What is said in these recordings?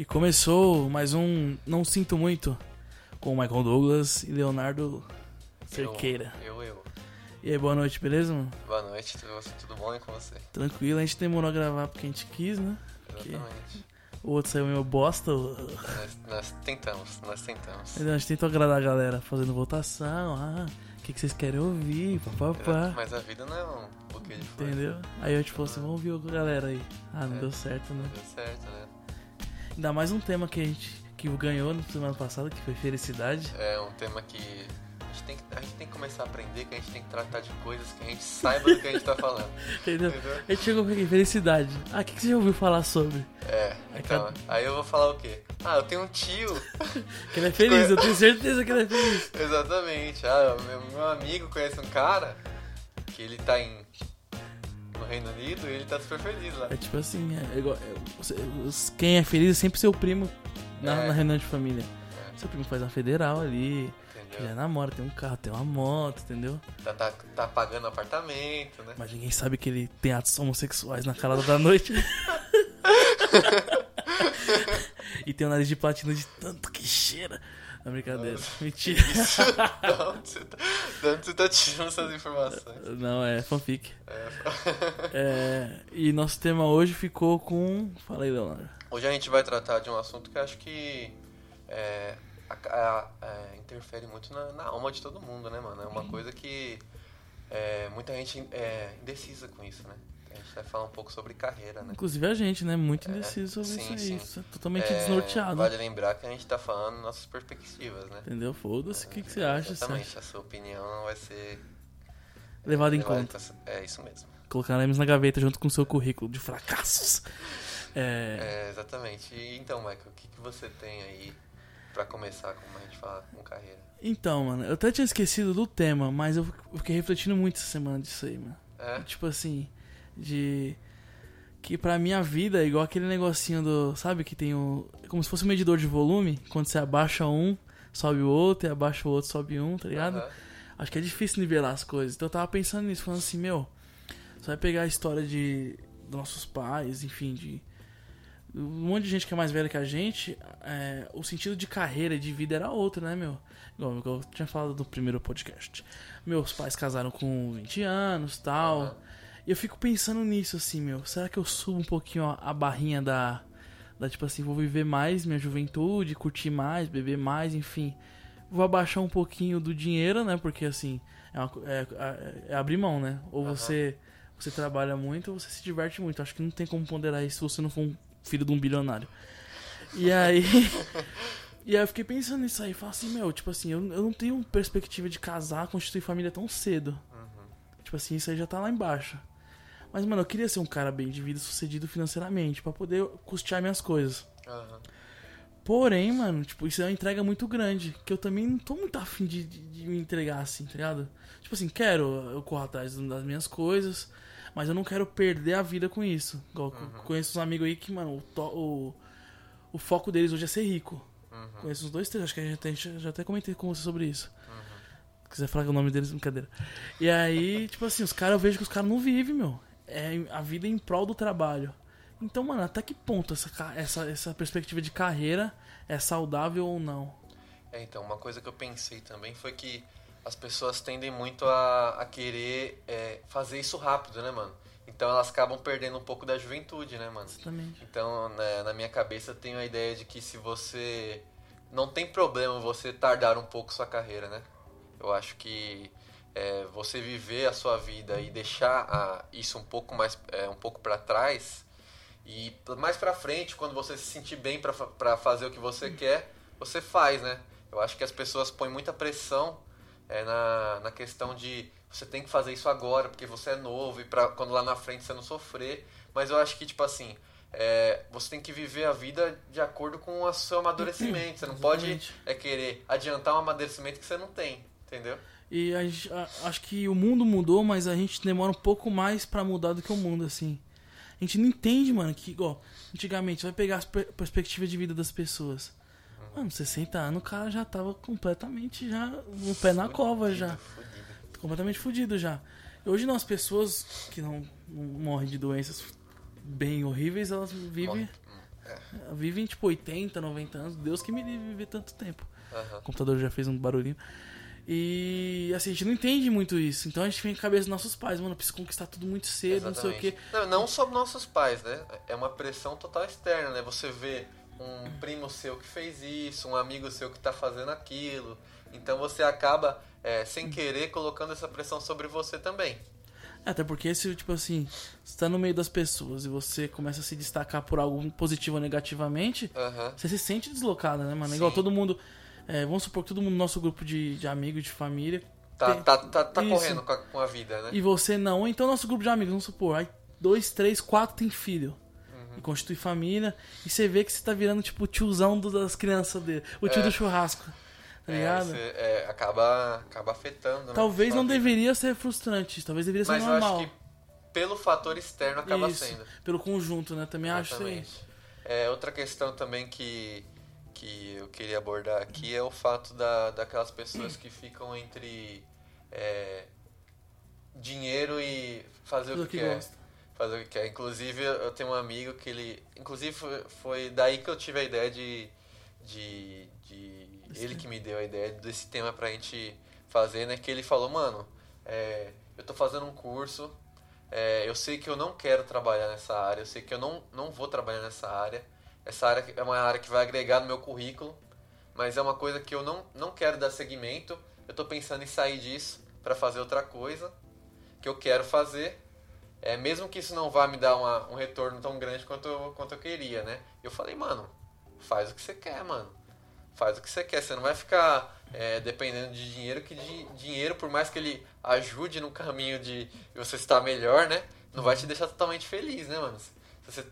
E começou mais um Não Sinto Muito com o Michael Douglas e Leonardo Cerqueira. Eu, eu, eu. E aí, boa noite, beleza, mano? Boa noite, tudo, tudo bom e com você? Tranquilo, a gente demorou a gravar porque a gente quis, né? Porque Exatamente. o outro saiu meio bosta. Nós, nós tentamos, nós tentamos. Então a gente tentou agradar a galera fazendo votação. Ah, o que, que vocês querem ouvir? Papapá. Mas a vida não é um buquê de flores. Entendeu? Aí eu, tipo, assim, vamos ouvir a galera aí. Ah, não É. deu certo, né? Deu certo, né? Ainda mais um tema que a gente que ganhou na semana passada, que foi felicidade. É um tema que a gente, tem que a gente tem que começar a aprender, que a gente tem que tratar de coisas que a gente saiba do que a gente tá falando. Entendeu? Entendeu? A gente chegou aqui, felicidade. Ah, o que, que você já ouviu falar sobre? É, então, aí eu vou falar o quê? Ah, eu tenho um tio. Que ele é feliz, eu tenho certeza que ele é feliz. Exatamente. Ah, meu, meu amigo conhece um cara que ele tá em Reino Unido e ele tá super feliz lá. É tipo assim, é igual, é, quem é feliz é sempre seu primo na, É. na reunião de família. É. Seu primo faz uma federal ali, Entendeu? já namora, tem um carro, tem uma moto, entendeu? Tá, tá, tá pagando apartamento, né? Mas ninguém sabe que ele tem atos homossexuais na calada da noite. e tem o nariz de platina de tanto que cheira. Não, brincadeira. Mentira. Isso. onde você tá, você tá tirando essas informações? Não, é fanfic. É. É, e nosso tema hoje ficou com. Fala aí, Leonardo. Hoje a gente vai tratar de um assunto que acho que é, a- a- é, interfere muito na, na alma de todo mundo, né, mano? É uma coisa que é, muita gente é indecisa com isso, né? A gente vai falar um pouco sobre carreira, né? Inclusive a gente, né? Muito indeciso sobre sim, isso aí. sim. É totalmente É, desnorteado. Vale lembrar que a gente tá falando nossas perspectivas, né? Entendeu? Foda-se. O que, que você acha? Você Exatamente, acha? a sua opinião vai ser Levado em levada conta. É isso mesmo. Colocaremos na gaveta junto com o seu currículo de fracassos. É, É, exatamente. E, então, Michael, o que, que você tem aí pra começar, como a gente fala, com carreira? Então, mano, eu até tinha esquecido do tema, mas eu fiquei refletindo muito essa semana disso aí, mano. É? Tipo assim, de. Que pra minha vida é igual aquele negocinho do. Sabe que tem o. Como se fosse um medidor de volume. Quando você abaixa um, sobe o outro, e abaixa o outro, sobe um, tá ligado? Aham. Acho que é difícil nivelar as coisas. Então eu tava pensando nisso, falando assim, meu, você vai pegar a história de dos nossos pais, enfim, de um monte de gente que é mais velha que a gente, é, o sentido de carreira e de vida era outro, né, meu? Igual eu tinha falado no primeiro podcast. Meus pais casaram com 20 anos tal. Aham. E eu fico pensando nisso, assim, meu. Será que eu subo um pouquinho a, a barrinha da. Da tipo assim, vou viver mais minha juventude, curtir mais, beber mais, enfim. Vou abaixar um pouquinho do dinheiro, né? Porque assim, é, uma é- é- abrir mão, né? Ou Aham. você, você trabalha muito ou você se diverte muito. Acho que não tem como ponderar isso se você não for um filho de um bilionário. E aí. E aí eu fiquei pensando nisso aí, falei assim, meu, tipo assim, eu, eu não tenho perspectiva de casar, constituir família tão cedo. Uhum. Tipo assim, isso aí já tá lá embaixo. Mas, mano, eu queria ser um cara bem de vida sucedido financeiramente, pra poder custear minhas coisas. Aham. Porém, mano, tipo, isso é uma entrega muito grande, que eu também não tô muito afim de, de, de me entregar assim, tá ligado? Tipo assim, quero, eu corro atrás das minhas coisas, mas eu não quero perder a vida com isso. Igual eu conheço uns amigos aí que, mano, o, o, o foco deles hoje é ser rico. Uhum. Conheço uns dois, três, acho que a gente até- já até comentei com você sobre isso. Uhum. Se quiser falar o nome deles, brincadeira. E aí, tipo assim, os caras, eu vejo que os caras não vivem, meu. É a vida em prol do trabalho. Então, mano, até que ponto essa, essa, essa perspectiva de carreira é saudável ou não? É, então, uma coisa que eu pensei também foi que as pessoas tendem muito a, a querer é, fazer isso rápido, né, mano? Então elas acabam perdendo um pouco da juventude, né, mano? Exatamente. Então, né, na minha cabeça, eu tenho a ideia de que se você. Não tem problema você tardar um pouco sua carreira, né? Eu acho que é, você viver a sua vida e deixar a- isso um pouco mais é, um pouco para trás e mais pra frente, quando você se sentir bem pra fazer o que você quer, você faz, né? Eu acho que as pessoas põem muita pressão é, na, na questão de você tem que fazer isso agora porque você é novo e pra quando lá na frente você não sofrer. Mas eu acho que, tipo assim, é, você tem que viver a vida de acordo com o seu amadurecimento. Você não pode Exatamente. é, querer adiantar um amadurecimento que você não tem, entendeu? E a gente- a- acho que o mundo mudou, mas a gente demora um pouco mais pra mudar do que o mundo, assim. A gente não entende, mano, que, igual, antigamente, vai pegar as per perspectivas de vida das pessoas. Mano, 60 anos o cara já tava completamente já no pé na cova já. Fudido. completamente fudido já. Hoje não, as pessoas que não, não morrem de doenças bem horríveis, elas vivem. Morre. Vivem, tipo, 80, 90 anos. Deus que me livre viver tanto tempo. Aham. O computador já fez um barulhinho. E assim, a gente não entende muito isso. Então a gente vem com a cabeça dos nossos pais, mano, precisa conquistar tudo muito cedo, não sei o quê. Não, não só nossos pais, né? É uma pressão total externa, né? Você vê um primo seu que fez isso, um amigo seu que tá fazendo aquilo. Então você acaba, é, sem querer, colocando essa pressão sobre você também. É, Até porque se, tipo assim, você tá no meio das pessoas e você começa a se destacar por algo positivo ou negativamente, Aham. você se sente deslocado, né, mano? Sim. Igual todo mundo. é, vamos supor que todo mundo no nosso grupo de, de amigos, de família. Tá, tem- tá, tá, tá correndo com a, com a vida, né? E você não. Ou então nosso grupo de amigos, vamos supor, aí dois, três, quatro tem filho. Uhum. E constitui família. E você vê que você tá virando, tipo, o tiozão das crianças dele. O tio É. do churrasco. Tá É, ligado? você, é, acaba, acaba afetando, né? Talvez não deveria ser frustrante. Talvez deveria ser Mas eu normal. acho que pelo fator externo acaba Isso, sendo. Pelo conjunto, né? Também acho isso. Exatamente. É, outra questão também que, que eu queria abordar aqui é o fato da, daquelas pessoas que ficam entre é, dinheiro e fazer Tudo o que, que quer. gosta. Fazer o que quer. Inclusive, eu tenho um amigo que ele. Inclusive, foi, daí que eu tive a ideia de. de, de ele que me deu a ideia desse tema pra gente fazer, né? Que ele falou, mano, é, eu tô fazendo um curso. é, eu sei que eu não quero trabalhar nessa área, eu sei que eu não, não vou trabalhar nessa área. Essa área é uma área que vai agregar no meu currículo, mas é uma coisa que eu não, não quero dar seguimento. Eu tô pensando em sair disso pra fazer outra coisa que eu quero fazer. É, mesmo que isso não vá me dar uma- um retorno tão grande quanto eu, quanto eu queria, né? Eu falei, mano, faz o que você quer, mano. Faz o que você quer. Você não vai ficar é, dependendo de dinheiro, que de, dinheiro, por mais que ele ajude no caminho de você estar melhor, né? Não vai te deixar totalmente feliz, né, mano? Se você,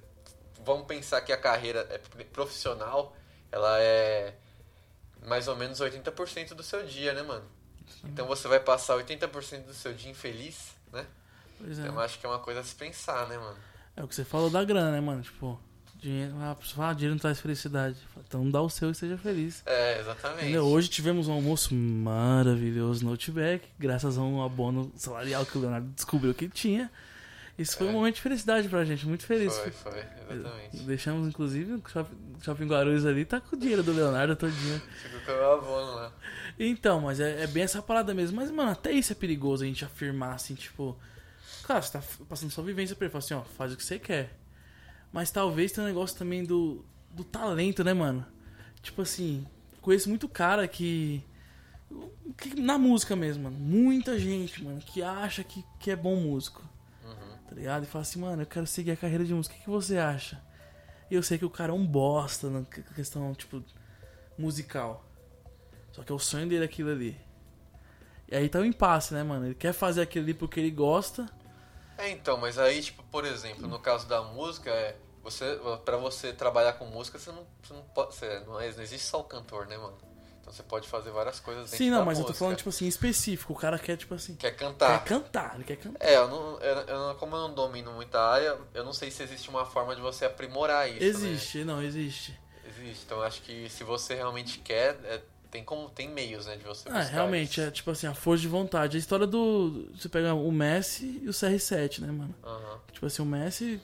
vamos pensar que a carreira é profissional, ela é mais ou menos 80% do seu dia, né, mano? Então você vai passar 80% do seu dia infeliz, né? Pois é. Então eu acho que é uma coisa a se pensar, né, mano? É o que você falou da grana, né, mano? Tipo, dinheiro, ah, ah, dinheiro não traz felicidade. Então dá o seu e seja feliz. É, exatamente. Entendeu? Hoje tivemos um almoço maravilhoso no Outback, graças a um abono salarial que o Leonardo descobriu que tinha. Isso foi É. um momento de felicidade pra gente, muito feliz. Foi, foi, exatamente. Deixamos, inclusive, o shopping, shopping Guarulhos ali, tá com o dinheiro do Leonardo todinho. Ficou com o abono lá. Então, mas é, é bem essa parada mesmo. Mas, mano, até isso é perigoso a gente afirmar, assim, tipo... Claro, você tá passando sua vivência pra ele, fala assim, ó, faz o que você quer. Mas talvez tenha um negócio também do, do talento, né, mano? Tipo assim, conheço muito cara que... que- Na música mesmo, mano. Muita gente, mano, que acha que, que é bom músico. Uhum. Tá ligado? E fala assim, mano, eu quero seguir a carreira de música. O que, você acha? E eu sei que o cara é um bosta na que- questão, tipo, musical. Só que é o sonho dele aquilo ali. E aí tá o impasse, né, mano? Ele quer fazer aquilo ali porque ele gosta. É, então, mas aí, tipo, por exemplo, no caso da música, é, você, pra você trabalhar com música, você não, você não pode. Você, não, é- não existe só o cantor, né, mano? Então você pode fazer várias coisas dentro Sim, não, mas eu tô música. falando, tipo assim, específico. O cara quer, tipo assim. Quer cantar. Quer cantar, ele quer cantar. É, eu não, eu, como eu não domino muita área, eu não sei se existe uma forma de você aprimorar isso. né? Existe, não, existe. Existe. Então eu acho que se você realmente quer, é, tem como tem meios, né, de você Ah, buscar realmente, isso. é tipo assim, a força de vontade. A história do. Você pega o Messi e o CR7, né, mano? Aham. Tipo assim, o Messi,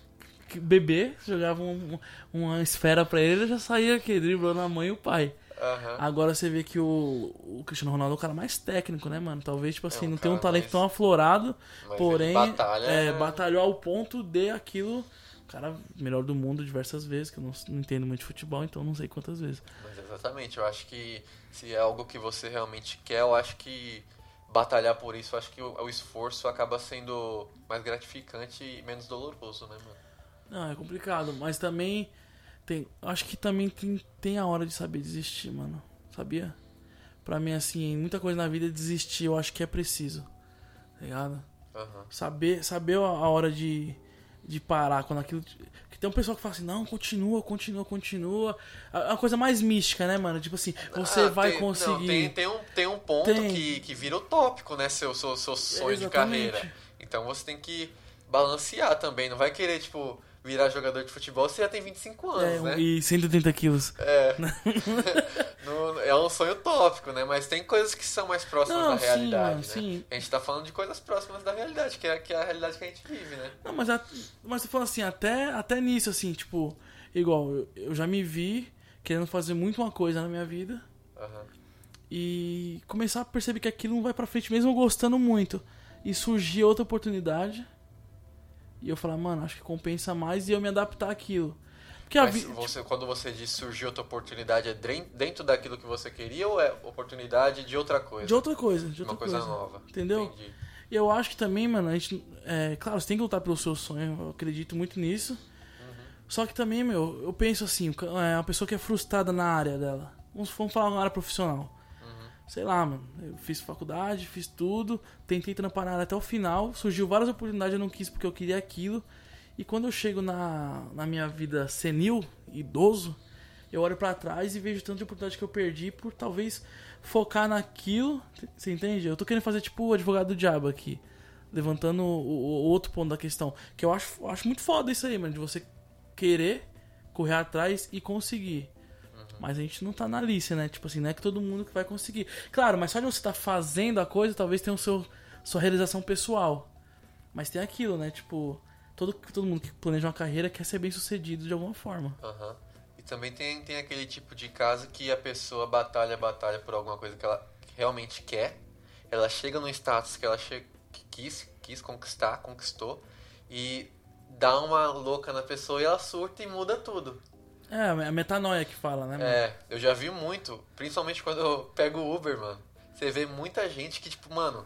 bebê, jogava um- uma esfera pra ele, ele já saía aqui, driblando a mãe e o pai. Aham. Agora você vê que o, o Cristiano Ronaldo é o cara mais técnico, né, mano? Talvez, tipo assim, um não tem um talento mais- tão aflorado, porém, batalha. é, batalhou ao ponto de aquilo. O cara melhor do mundo diversas vezes, que eu não, não entendo muito de futebol, então não sei quantas vezes. Mas exatamente, eu acho que se é algo que você realmente quer, eu acho que batalhar por isso, eu acho que o, o esforço acaba sendo mais gratificante e menos doloroso, né, mano? Não, é complicado, mas também tem. Acho que também tem, tem a hora de saber desistir, mano. Sabia? Pra mim, assim, muita coisa na vida desistir, eu acho que é preciso. Tá ligado? Aham. Saber, saber a hora de, de parar quando aquilo. Que tem um pessoal que fala assim, não, continua, continua, continua. É uma coisa mais mística, né, mano? Tipo assim, você Ah, vai tem- conseguir. Não, tem, tem, um, tem um ponto Tem. Que, que vira utópico, né? Seu, seu, seu sonho de Exatamente. carreira. Então você tem que balancear também. Não vai querer, tipo, virar jogador de futebol você já tem 25 anos, É, né? E 130 quilos. É. No- é um sonho utópico, né? Mas tem coisas que são mais próximas Não, da sim, realidade, mano, né? sim. A gente tá falando de coisas próximas da realidade, que é, que é a realidade que a gente vive, né? Não, mas, a, mas eu falo assim, até, até nisso, assim, tipo, Igual, eu, eu já me vi querendo fazer muito uma coisa na minha vida Aham. e começar a perceber que aquilo não vai pra frente mesmo gostando muito. E surgir outra oportunidade. E eu falar, mano, acho que compensa mais e eu me adaptar àquilo. Porque Mas vida. você, quando você diz surgiu outra oportunidade, é dentro daquilo que você queria ou é oportunidade de outra coisa? De outra coisa, de outra Uma coisa, nova. Entendeu? Entendi. E eu acho que também, mano, a gente. É, claro, você tem que lutar pelo seu sonho, eu acredito muito nisso. Uhum. Só que também, meu, eu penso assim, é uma pessoa que é frustrada na área dela. Vamos, vamos falar na área profissional. Sei lá, mano, eu fiz faculdade, fiz tudo, tentei trampar até o final, surgiu várias oportunidades, eu não quis porque eu queria aquilo. E quando eu chego na, na minha vida senil, idoso, eu olho pra trás e vejo tanta oportunidade que eu perdi por talvez focar naquilo. Você entende? Eu tô querendo fazer tipo o advogado do diabo aqui. Levantando o, o- outro ponto da questão. Que eu acho, acho muito foda isso aí, mano. De você querer correr atrás e conseguir. Mas a gente não tá na lista, né? Tipo assim, não é que todo mundo que vai conseguir. Claro, mas só de você estar fazendo a coisa, talvez tenha o seu, sua realização pessoal. Mas tem aquilo, né? Tipo, todo, todo mundo que planeja uma carreira quer ser bem sucedido de alguma forma. Aham. E também tem, tem aquele tipo de caso que a pessoa batalha, batalha por alguma coisa que ela realmente quer. Ela chega num status que ela che- que quis, quis conquistar, conquistou. E dá uma louca na pessoa e ela surta e muda tudo. É, a metanoia que fala, né? mano? É, eu já vi muito, principalmente quando eu pego o Uber, mano. Você vê muita gente que, tipo, mano,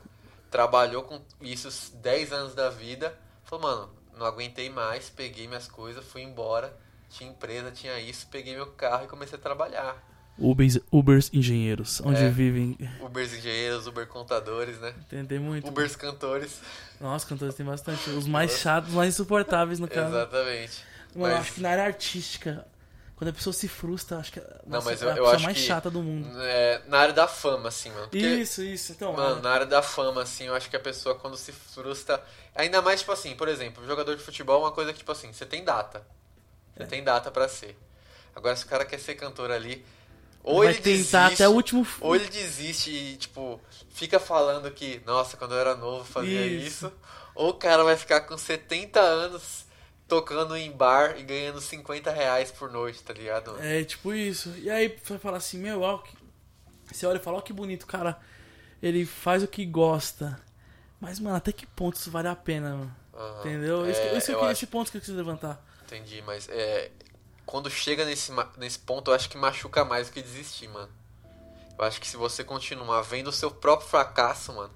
trabalhou com isso 10 anos da vida. Falou, mano, não aguentei mais, peguei minhas coisas, fui embora. Tinha empresa, tinha isso, peguei meu carro e comecei a trabalhar. Ubers, Ubers engenheiros, onde É. vivem. Ubers engenheiros, Uber contadores, né? Entender muito. Ubers cantores. Nossa, cantores tem bastante. Os mais chatos, os mais insuportáveis, no caso. Exatamente. Mano, Mas- acho que na área artística, quando a pessoa se frustra, acho que Não, nossa, mas é eu, a eu pessoa mais chata do mundo. é, na área da fama, assim, mano. Porque, Isso, isso. Então, Mano, é, na área da fama, assim, eu acho que a pessoa quando se frustra. Ainda mais, tipo assim, por exemplo, jogador de futebol é uma coisa que, tipo assim, você tem data. Você É. tem data pra ser. Agora, se o cara quer ser cantor ali, ou vai ele tentar desiste, até o último. ou ele desiste e, tipo, fica falando que, nossa, quando eu era novo fazia Isso. isso. Ou o cara vai ficar com 70 anos tocando em bar e ganhando 50 reais por noite, tá ligado? É tipo isso. E aí você vai falar assim, meu, ó, que... você olha e fala, ó que bonito, cara. Ele faz o que gosta. Mas, mano, até que ponto isso vale a pena, mano? Aham. Entendeu? esse, É, esse, é eu acho- esse ponto que eu quis levantar. Entendi, mas é. Quando chega nesse, nesse ponto, eu acho que machuca mais do que desistir, mano. Eu acho que se você continuar vendo o seu próprio fracasso, mano,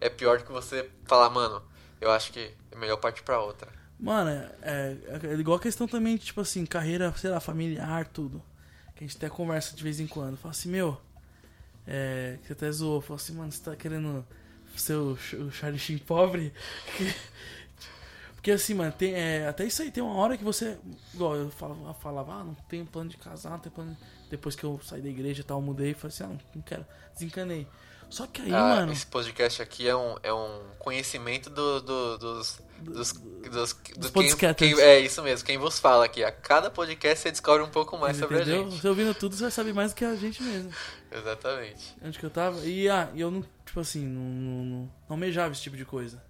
é pior do que você falar, mano, eu acho que é melhor partir pra outra. Mano, é, é- é igual a questão também de, tipo assim, carreira, sei lá, familiar, tudo. Que a gente até conversa de vez em quando. Fala assim, meu, é, que você até zoou. Fala assim, mano, você tá querendo ser o, o Charlie pobre? Porque assim, mano, tem, é, até isso aí, tem uma hora que você. Igual eu falava, falava, ah, não tenho plano de casar, não tenho plano. de-" Depois que eu saí da igreja e tal, mudei, falei assim, ah, não, não quero. Desencanei. Só que aí, Ah, mano. esse podcast aqui é um, é um conhecimento do, do- dos. Dos, dos, do quem, quem- é isso mesmo, quem vos fala aqui. A cada podcast você descobre um pouco mais sobre entendeu? a gente. Você ouvindo tudo, você vai saber mais do que a gente mesmo. Exatamente. Onde que eu tava? E ah, eu não, tipo assim, não, não, não, almejava esse tipo de coisa.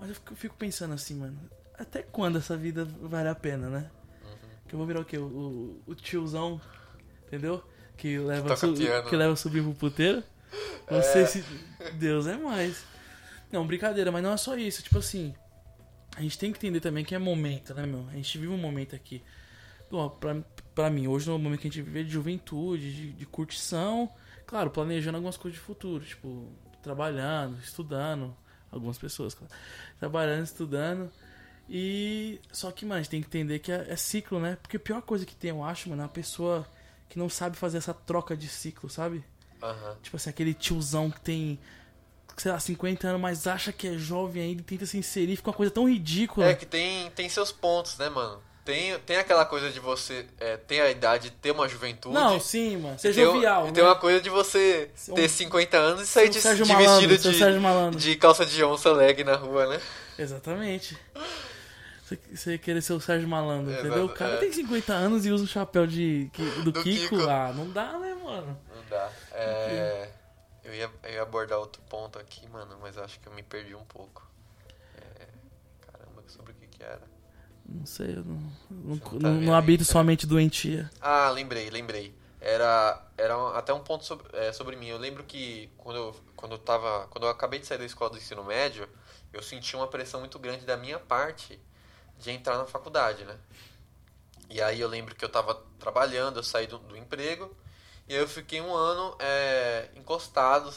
Mas eu fico, eu fico pensando assim, mano, até quando essa vida vale a pena, né? Uhum. Que eu vou virar o quê? O, o, o tiozão, entendeu? Que leva, Toca su- piano. que leva o sobrinho pro puteiro. Não sei se. Deus é mais. Não, brincadeira, mas não é só isso. Tipo assim, a gente tem que entender também que é momento, né, meu? A gente vive um momento aqui. Bom, pra, pra mim, hoje no momento que a gente vive é de juventude, de, de curtição. Claro, planejando algumas coisas de futuro. Tipo, trabalhando, estudando. Algumas pessoas, claro. Trabalhando, estudando. E. Só que, mano, a gente tem que entender que é, é ciclo, né? Porque a pior coisa que tem, eu acho, mano, é uma pessoa que não sabe fazer essa troca de ciclo, sabe? Aham. Tipo assim, aquele tiozão que tem, sei lá, 50 anos, mas acha que é jovem ainda e tenta se inserir, fica uma coisa tão ridícula. É que tem, tem seus pontos, né, mano? Tem, tem aquela coisa de você é, ter a idade, ter uma juventude. Não, sim, mano. Ser jovial. e né? tem uma coisa de você ter 50 anos e sair de, de Malandro, vestido de, de calça de onça leg na rua, né? Exatamente. Você- querer ser o Sérgio Malandro, Exato, entendeu? O cara é. tem 50 anos e usa o chapéu de, do, Do Kiko. Kiko. Ah, não dá, né, mano? Não dá. É, eu, ia, eu ia abordar outro ponto aqui, mano, mas acho que eu me perdi um pouco. É, caramba, sobre o que que era? Não sei, eu não, não, não tá não, habito sua mente doentia. Ah, lembrei, lembrei. Era, era um- até um ponto sobre, é, sobre mim. Eu lembro que quando eu, quando eu tava. Quando eu acabei de sair da escola do ensino médio, eu senti uma pressão muito grande da minha parte de entrar na faculdade, né? E aí eu lembro que eu tava trabalhando, eu saí do, do emprego, e eu fiquei um ano é, encostado,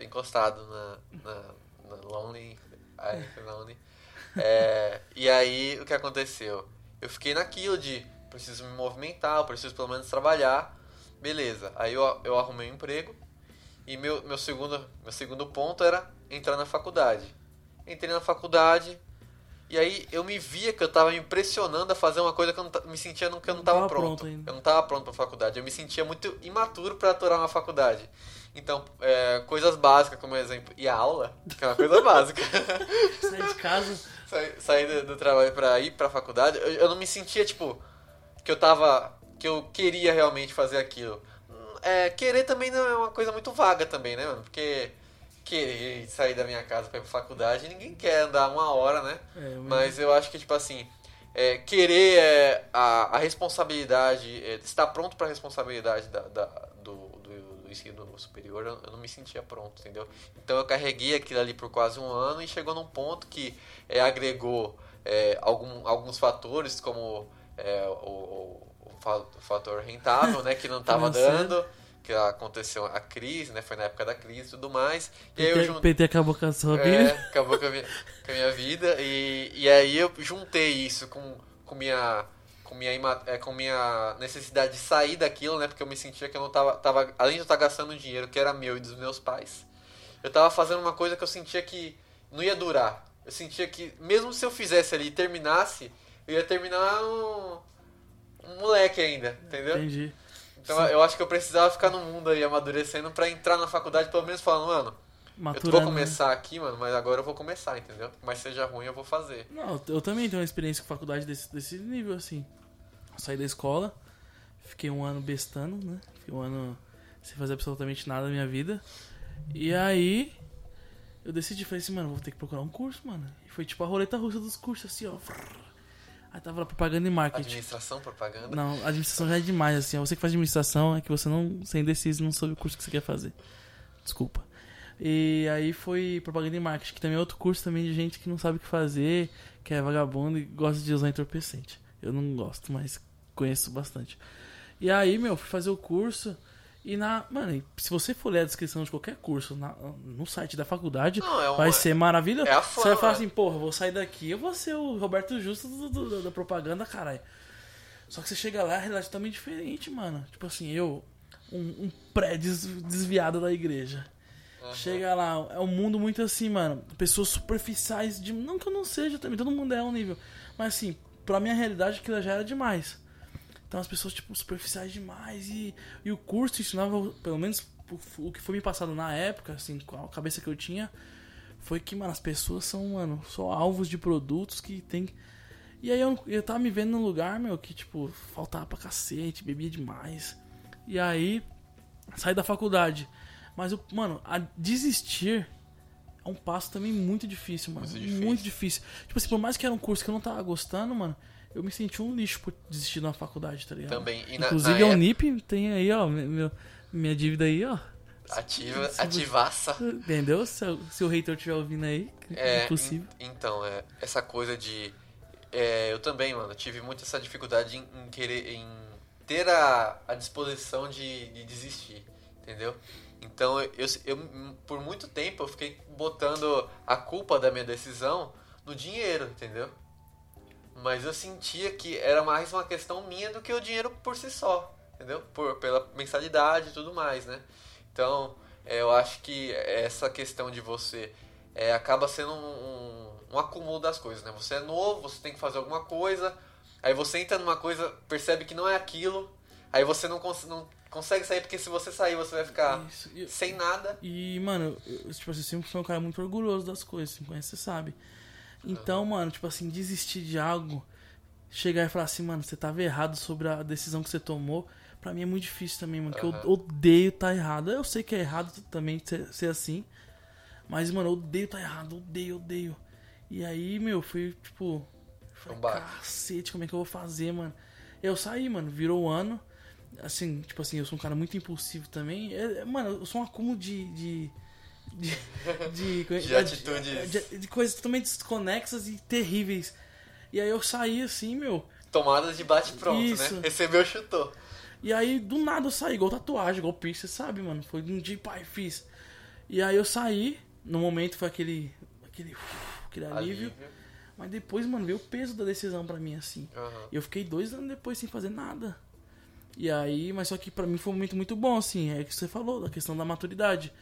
encostado na, na, na Lonely. Ai, Lonely. É, e aí o que aconteceu? Eu fiquei naquilo de preciso me movimentar, preciso pelo menos trabalhar. Beleza. Aí eu, eu arrumei um emprego e meu, meu, segundo, meu segundo ponto era entrar na faculdade. Entrei na faculdade e aí eu me via que eu tava me impressionando a fazer uma coisa que eu não, me sentia que eu não Não tava tava pronto. pronto. Eu não tava pronto pra faculdade. Eu me sentia muito imaturo pra aturar uma faculdade. Então, é, coisas básicas, como exemplo, ir à aula, que é uma coisa básica. Sair de casa. Sair sair do, do trabalho pra ir pra faculdade, eu, eu não me sentia, tipo, que eu tava. que eu queria realmente fazer aquilo. É, querer também não é uma coisa muito vaga também, né, mano? Porque querer sair da minha casa pra ir pra faculdade, ninguém quer andar uma hora, né? É, Mas eu acho que, tipo assim, é, querer é, a, a responsabilidade, é, estar pronto pra responsabilidade da, da- do, do, do ensino superior, eu, eu não me sentia pronto, entendeu? Então eu carreguei aquilo ali por quase um ano e chegou num ponto que é, agregou é, algum, alguns fatores, como o, o, o fa- o fator rentável, né, que não tava Financeiro. dando, que aconteceu a crise, né, foi na época da crise e tudo mais. E aí eu PT, juntei... PT acabou com a sua É, vida. acabou com a minha, com a minha vida. E, e aí eu juntei isso com, com, minha, com, minha, é, com minha necessidade de sair daquilo, né? Porque eu me sentia que eu não tava. tava além de eu estar gastando dinheiro que era meu e dos meus pais, eu tava fazendo uma coisa que eu sentia que não ia durar. Eu sentia que, mesmo se eu fizesse ali e terminasse, eu ia terminar um, um moleque ainda, entendeu? Entendi. Então eu acho que eu precisava ficar no mundo aí amadurecendo pra entrar na faculdade, pelo menos falando, mano, eu Maturando. vou né? começar aqui, mano, mas agora eu vou começar, entendeu? Mas seja ruim, eu vou fazer. Não, eu também tenho uma experiência com faculdade desse, desse nível, assim. Eu saí da escola, fiquei um ano bestando, né? Fiquei um ano sem fazer absolutamente nada na minha vida. E aí, eu decidi, falei assim, mano, vou ter que procurar um curso, mano. E foi tipo a roleta russa dos cursos, assim, ó. Aí tava lá propaganda e marketing. Administração, propaganda. Não, administração já é demais, assim. ó. Você que faz administração é que você não você é indeciso, não sabe o curso que você quer fazer. Desculpa. E aí foi propaganda e marketing, que também é outro curso também de gente que não sabe o que fazer, que é vagabundo e gosta de usar entorpecente. Eu não gosto, mas conheço bastante. E aí, meu, fui fazer o curso e na. Mano, se você for ler a descrição de qualquer curso na- no site da faculdade, Não, é uma- vai ser maravilhoso. é a Você vai falar assim, porra, vou sair daqui, eu vou ser o Roberto Justo do- do- da propaganda, caralho. Só que você chega lá, a realidade é totalmente diferente, mano. Tipo assim, eu, um, um pré-desviado da igreja. Chega lá, é um mundo muito assim, mano. Pessoas superficiais, de, não que eu não seja também, todo mundo é um nível. Mas assim, pra minha realidade aquilo já era demais. Então as pessoas, tipo, superficiais demais. E, e o curso ensinava, pelo menos o, que foi me passado na época, assim, com a cabeça que eu tinha, foi que, mano, as pessoas são, mano, só alvos de produtos que tem. E aí eu, eu tava me vendo num lugar, meu, que, tipo, faltava pra cacete, bebia demais. E aí, saí da faculdade. Mas, eu, mano, a desistir é um passo também muito difícil, mano. Muito Muito difícil. difícil. Tipo assim, por mais que era um curso que eu não tava gostando, mano, eu me senti um lixo por desistir da faculdade, tá ligado? Também. E na, Inclusive, na a época, Unip tem aí, ó, meu- minha dívida aí, ó. ativa, se- ativaça. Entendeu? Se, o- se o hater estiver ouvindo aí, é, É, impossível. en- então, é, essa coisa de. é, eu também, mano, tive muito essa dificuldade em, em querer. em ter a, a disposição de, de desistir, entendeu? Então, eu, eu- por muito tempo, eu fiquei botando a culpa da minha decisão no dinheiro, entendeu? Mas eu sentia que era mais uma questão minha do que o dinheiro por si só, entendeu? Por, pela mensalidade e tudo mais, né? Então, é, eu acho que essa questão de você é, acaba sendo um, um, um acúmulo das coisas, né? Você é novo, você tem que fazer alguma coisa, aí você entra numa coisa, percebe que não é aquilo, aí você não, cons não consegue sair, porque se você sair, você vai ficar sem nada. E, mano, eu, tipo assim, eu sempre fui um cara muito orgulhoso das coisas, você me conhece, você sabe. Então, mano, tipo assim, desistir de algo, chegar e falar assim, mano, você tava errado sobre a decisão que você tomou, pra mim é muito difícil também, mano, porque Aham. eu odeio tá errado. Eu sei que é errado também ser, ser assim, mas, mano, eu odeio tá errado, odeio, odeio. E aí, meu, fui, tipo, Falei, Um cacete, como é que eu vou fazer, mano? Eu saí, mano, virou o ano. Assim, tipo assim, eu sou um cara muito impulsivo também. É, é, mano, eu sou um acúmulo de. de. De, de, De atitudes. de- de coisas totalmente desconexas e terríveis. E aí eu saí assim, meu. Tomadas de bate-pronto, né? Recebeu, chutou. E aí, do nada eu saí, igual tatuagem, igual piercing, sabe, mano? Foi um dia, pai, fiz. E aí eu saí, no momento foi aquele. aquele. aquele alívio. Mas depois, mano, veio o peso da decisão pra mim, assim. E eu fiquei dois anos depois sem fazer nada. E aí, mas só que pra mim foi um momento muito bom, assim, é o que você falou, da questão da maturidade.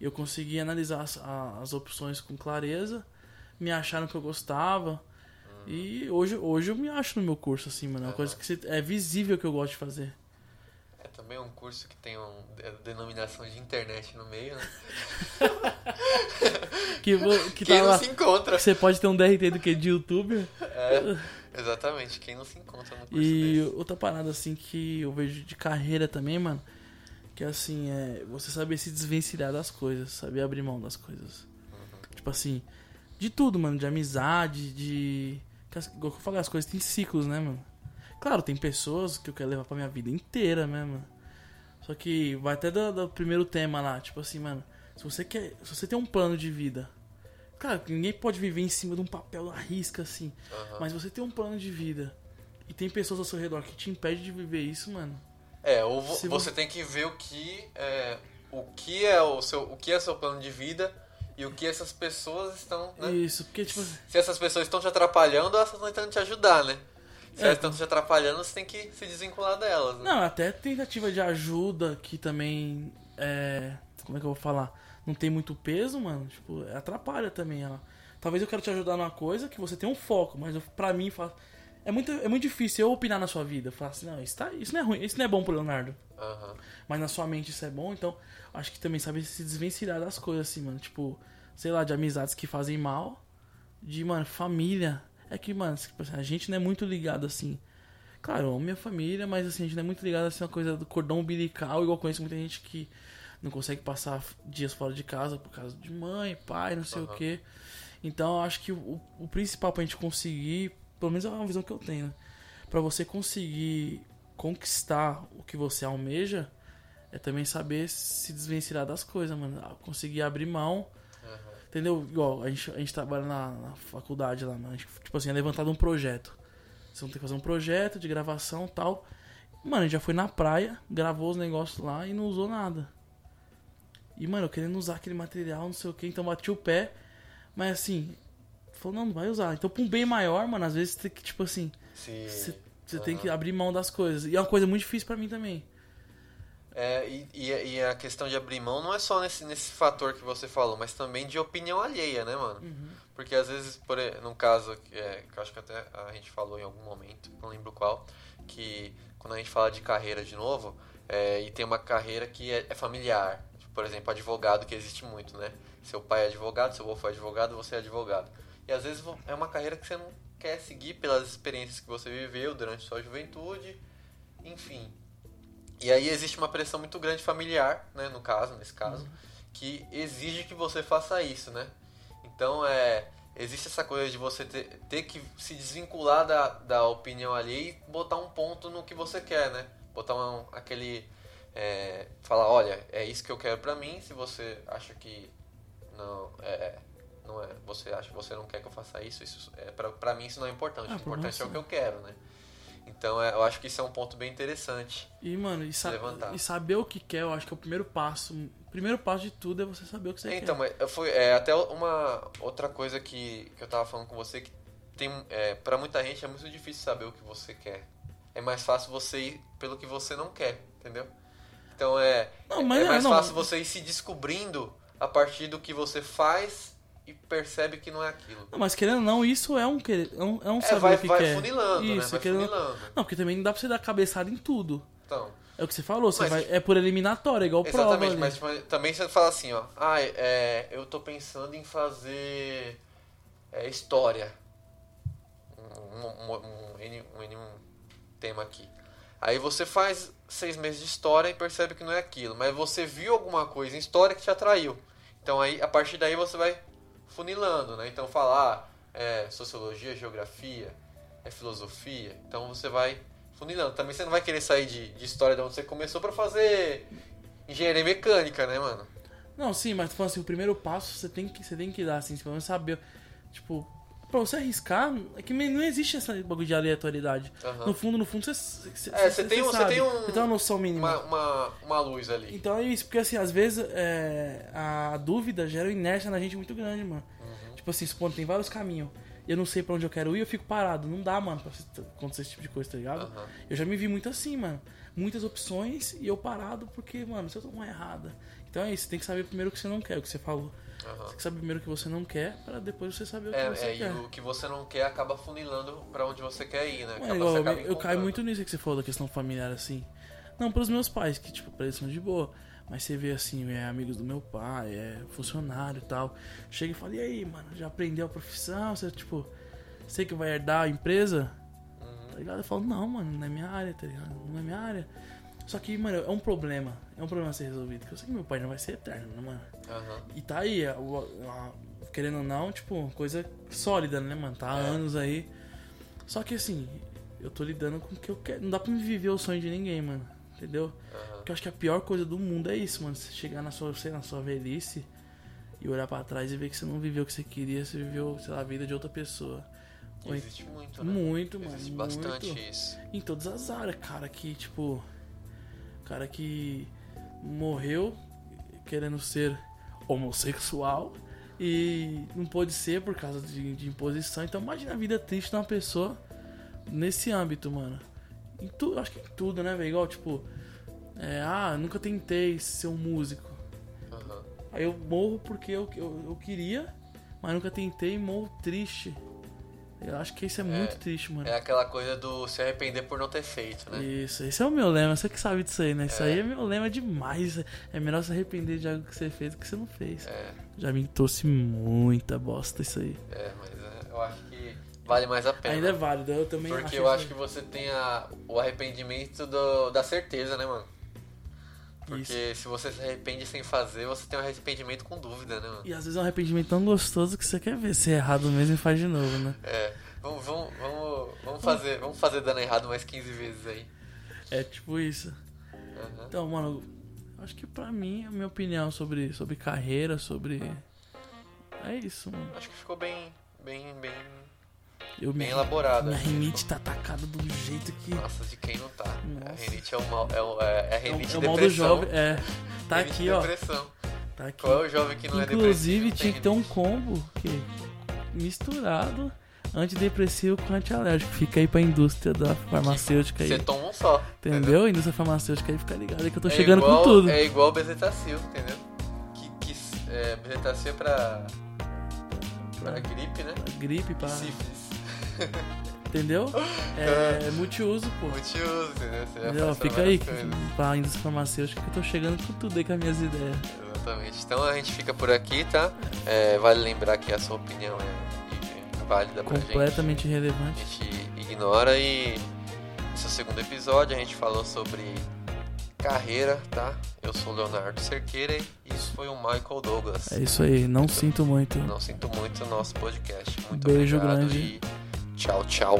Eu consegui analisar as, as opções com clareza, me achar no que eu gostava. E hoje, hoje eu me acho no meu curso, assim, mano. É uma coisa que você- é visível que eu gosto de fazer. É também um curso que tem uma denominação de internet no meio, né? Que, que Quem tá não lá. se encontra. você pode ter um DRT do que de youtuber. É, exatamente, quem não se encontra no curso E desse. outra parada, assim, que eu vejo de carreira também, mano, que assim, é você saber se desvencilhar das coisas, saber abrir mão das coisas. Tipo assim, de tudo, mano, de amizade, de. Igual que eu falei, as coisas têm ciclos, né, mano? Claro, tem pessoas que eu quero levar pra minha vida inteira, né, mano? Só que vai até do, do primeiro tema lá, tipo assim, mano, se você quer. Se você tem um plano de vida. Claro, ninguém pode viver em cima de um papel à risca, assim. Aham. Mas você tem um plano de vida e tem pessoas ao seu redor que te impedem de viver isso, mano. É, ou vo- você tem que ver o que é o que é o seu o que é seu plano de vida e o que essas pessoas estão, né? Isso, porque, tipo, Se essas pessoas estão te atrapalhando, elas estão tentando te ajudar, né? Se É. elas estão te atrapalhando, você tem que se desvincular delas, né? não, até tentativa de ajuda que também é. Como é que eu vou falar? Não tem muito peso, mano. Tipo, atrapalha também ela. Talvez eu quero te ajudar numa coisa que você tem um foco, mas eu, pra mim é muito, é muito difícil eu opinar na sua vida. Falar assim, não, isso, tá, isso não é ruim, isso não é bom pro Leonardo. Aham. Mas na sua mente isso é bom, então acho que também sabe se desvencilhar das coisas, assim, mano. Tipo, sei lá, de amizades que fazem mal, de, mano, família. É que, mano, tipo assim, a gente não é muito ligado assim. Claro, minha família, mas assim, a gente não é muito ligado assim, uma coisa do cordão umbilical, igual eu conheço muita gente que não consegue passar dias fora de casa por causa de mãe, pai, não sei o Aham. quê. Então eu acho que o, o principal pra gente conseguir, pelo menos é uma visão que eu tenho, né? Pra você conseguir conquistar o que você almeja, é também saber se desvencilhar das coisas, mano. Conseguir abrir mão. Entendeu? Igual, a gente, a gente trabalha na, na faculdade lá, mano. Gente, tipo assim, é levantado um projeto. Vocês vão ter que fazer um projeto de gravação e tal. Mano, a gente já foi na praia, gravou os negócios lá e não usou nada. E, mano, eu querendo usar aquele material, não sei o que, então bati o pé. Mas assim, falou, não, não vai usar. Então, pra um bem maior, mano, às vezes tem que, tipo assim, você você tem que abrir mão das coisas. E é uma coisa muito difícil pra mim também. É, e, e, a questão de abrir mão não é só nesse, nesse fator que você falou, mas também de opinião alheia, né, mano? Porque às vezes, por, num caso, que, é, que eu acho que até a gente falou em algum momento, não lembro qual, que quando a gente fala de carreira de novo, é, e tem uma carreira que é, é familiar, Tipo, por exemplo, advogado, que existe muito, né? Seu pai é advogado, seu avô foi advogado, você é advogado. E às vezes é uma carreira que você não quer seguir pelas experiências que você viveu durante sua juventude, enfim. E aí existe uma pressão muito grande familiar, né, no caso, nesse caso, que exige que você faça isso, né? Então é existe essa coisa de você ter, ter que se desvincular da, da opinião ali e botar um ponto no que você quer, né? Botar um, aquele é, falar, olha, é isso que eu quero pra mim. Se você acha que não é, não é, você acha que você não quer que eu faça isso, isso é pra, pra mim isso não é importante. Ah, o por importante é o que eu quero, né? Então é, eu acho que isso é um ponto bem interessante. E, mano, e, sa- Levantar. e saber o que quer, eu acho que é o primeiro passo. O primeiro passo de tudo é você saber o que você Então, quer. eu fui, é, até uma outra coisa que, que eu tava falando com você que tem é, para muita gente é muito difícil saber o que você quer. É mais fácil você ir pelo que você não quer, entendeu? Então é, Não, é- mas é mais não. fácil você ir se descobrindo a partir do que você faz e percebe que não é aquilo. Não, mas querendo ou não, isso é um, querer, é um, é um É, saber vai, que vai quer. funilando, né? Isso, Vai querendo... funilando. Não, porque também não dá pra você dar cabeçada em tudo. Então, É o que você falou, você Mas- vai, é por eliminatória, igual prova. Exatamente, mas tipo, também você fala assim, ó. Ah, é, eu tô pensando em fazer é, história. Um, um, um, um tema aqui. Aí você faz seis meses de história e percebe que não é aquilo. Mas você viu alguma coisa em história que te atraiu. Então aí, a partir daí você vai funilando, né? Então falar é, sociologia, geografia, é filosofia. Então você vai funilando. Também você não vai querer sair de, de história de onde você começou pra fazer engenharia mecânica, né, mano? Não, sim, mas falando assim, o primeiro passo você tem que, você tem que dar, assim, menos saber. Tipo, pra você arriscar, é que não existe essa bagulho de aleatoriedade. Aham. No fundo, no fundo, você. você É, você tem um- você sabe, tem um- Você tem uma noção mínima. Uma, uma, uma luz ali. Então é isso, porque assim, às vezes é, a dúvida gera inércia na gente muito grande, mano. Uhum. Tipo assim, supondo, tem vários caminhos. E eu não sei pra onde eu quero ir, eu fico parado. Não dá, mano, pra você- acontecer esse tipo de coisa, tá ligado? Aham. Eu já me vi muito assim, mano. Muitas opções e eu parado porque, mano, se eu tomar errada. Então é isso, tem que saber primeiro o que você não quer, o que você falou. Aham. Você saber primeiro o que você não quer, pra depois você saber o que você É, é, e quer. o que você não quer acaba funilando pra onde você quer ir, né? Igual, eu, eu caio muito nisso que você falou da questão familiar, assim. Não, pros meus pais, que, tipo, pra eles são de boa. Mas você vê, assim, é amigos do meu pai, é funcionário e tal. Chega e fala, e aí, mano, já aprendeu a profissão? Você, tipo, sei que vai herdar a empresa? Uhum. Tá ligado? Eu falo, não, mano, não é minha área, tá ligado? Não é minha área. Só que, mano, é um problema. É um problema a ser resolvido. Porque eu sei que meu pai não vai ser eterno, né, mano? Aham. E tá aí, a- o- a- querendo ou não, tipo, coisa sólida, né, mano? Tá há É. anos aí. Só que assim, eu tô lidando com o que eu quero. Não dá pra me viver o sonho de ninguém, mano. Entendeu? Aham. Porque eu acho que a pior coisa do mundo é isso, mano. Você chegar na sua, sei, na sua velhice e olhar pra trás e ver que você não viveu o que você queria, você viveu, sei lá, a vida de outra pessoa. Existe muito, né? Muito, mano. Existe muito. bastante isso. Em todas as áreas, cara que, tipo. Cara que morreu querendo ser homossexual e não pôde ser por causa de, de imposição. Então imagina a vida triste de uma pessoa nesse âmbito, mano. Em tu, acho que em tudo, né, velho? Igual, tipo, é, ah, nunca tentei ser um músico. Aham. Aí eu morro porque eu, eu, eu queria, mas nunca tentei e morro triste. Eu acho que isso é muito triste, mano. É aquela coisa do se arrepender por não ter feito, né? Isso, esse é o meu lema, você que sabe disso aí, né? Isso É. aí é meu lema demais. É melhor se arrepender de algo que você fez do que você não fez. É, Já me trouxe muita bosta isso aí. é, mas é, eu acho que vale mais a pena. Ainda é válido, eu também Porque eu isso acho aí. que você tem a, o arrependimento do- da certeza, né, mano? Porque se você se arrepende sem fazer, você tem um arrependimento com dúvida, né, mano? E às vezes é um arrependimento tão gostoso que você quer ver se é errado mesmo e faz de novo, né? É, vamos, vamos, vamos, vamos, fazer, vamos fazer dando errado mais 15 vezes aí. É tipo isso. Aham. Então, mano, acho que pra mim, a minha opinião sobre, sobre carreira, sobre. É isso, mano. Acho que ficou bem, bem, bem, Eu bem me- elaborado. Minha rinite tá atacada um jeito que. Nossa, de quem não tá. A Nossa. rinite é o mal, é, o- é, é a É o, rinite é o mal do jovem. É. Tá Rinite aqui, ó. depressão. Tá aqui. Qual é o jovem que não é Inclusive depressivo? tinha que ter um combo que, misturado antidepressivo com antialérgico. Fica aí pra indústria da farmacêutica aí. Você toma um só. Entendeu? Indústria farmacêutica aí fica ligado aí que eu tô É chegando igual- com tudo. É igual bezetacil, entendeu? Que, que é, bezetacil é pra, pra gripe, né? Pra gripe, pra. Sífilis. Entendeu? É, multiuso, pô. Multiuso, entendeu? Você Entendeu? Fica aí pra indústria farmacêutica que eu tô chegando com tudo aí com as minhas ideias. Exatamente. Então a gente fica por aqui, tá? É, vale lembrar que a sua opinião é, é válida pra gente. Completamente irrelevante. A gente ignora e esse é o segundo episódio, a gente falou sobre carreira, tá? Eu sou o Leonardo Cerqueira e isso foi o Michael Douglas. É isso aí, não sinto muito. Não sinto muito o nosso podcast. Muito Beijo obrigado grande. e 瞧瞧